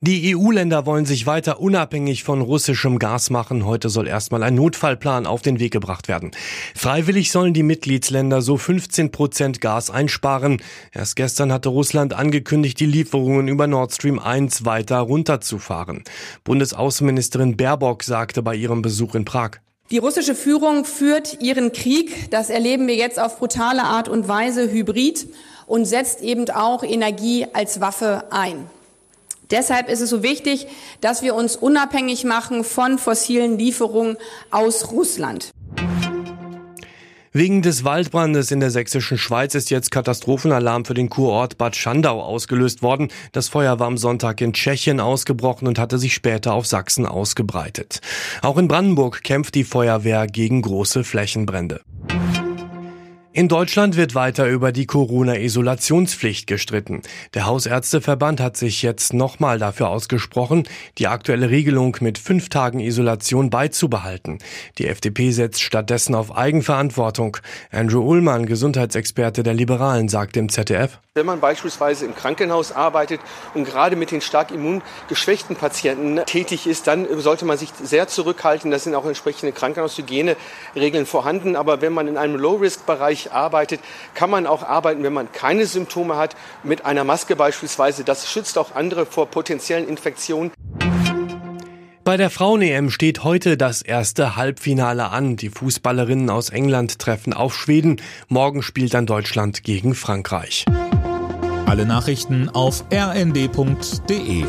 Die EU-Länder wollen sich weiter unabhängig von russischem Gas machen. Heute soll erstmal ein Notfallplan auf den Weg gebracht werden. Freiwillig sollen die Mitgliedsländer so 15 Prozent Gas einsparen. Erst gestern hatte Russland angekündigt, die Lieferungen über Nord Stream 1 weiter runterzufahren. Bundesaußenministerin Baerbock sagte bei ihrem Besuch in Prag. Die russische Führung führt ihren Krieg. Das erleben wir jetzt auf brutale Art und Weise hybrid und setzt eben auch Energie als Waffe ein. Deshalb ist es so wichtig, dass wir uns unabhängig machen von fossilen Lieferungen aus Russland. Wegen des Waldbrandes in der sächsischen Schweiz ist jetzt Katastrophenalarm für den Kurort Bad Schandau ausgelöst worden. Das Feuer war am Sonntag in Tschechien ausgebrochen und hatte sich später auf Sachsen ausgebreitet. Auch in Brandenburg kämpft die Feuerwehr gegen große Flächenbrände. In Deutschland wird weiter über die Corona-Isolationspflicht gestritten. Der Hausärzteverband hat sich jetzt nochmal dafür ausgesprochen, die aktuelle Regelung mit fünf Tagen Isolation beizubehalten. Die FDP setzt stattdessen auf Eigenverantwortung. Andrew Ullmann, Gesundheitsexperte der Liberalen, sagt im ZDF. Wenn man beispielsweise im Krankenhaus arbeitet und gerade mit den stark immungeschwächten Patienten tätig ist, dann sollte man sich sehr zurückhalten. Da sind auch entsprechende Krankenhaushygieneregeln vorhanden. Aber wenn man in einem Low-Risk-Bereich arbeitet, kann man auch arbeiten, wenn man keine Symptome hat, mit einer Maske beispielsweise. Das schützt auch andere vor potenziellen Infektionen. Bei der Frauen-EM steht heute das erste Halbfinale an. Die Fußballerinnen aus England treffen auf Schweden. Morgen spielt dann Deutschland gegen Frankreich. Alle Nachrichten auf rnd.de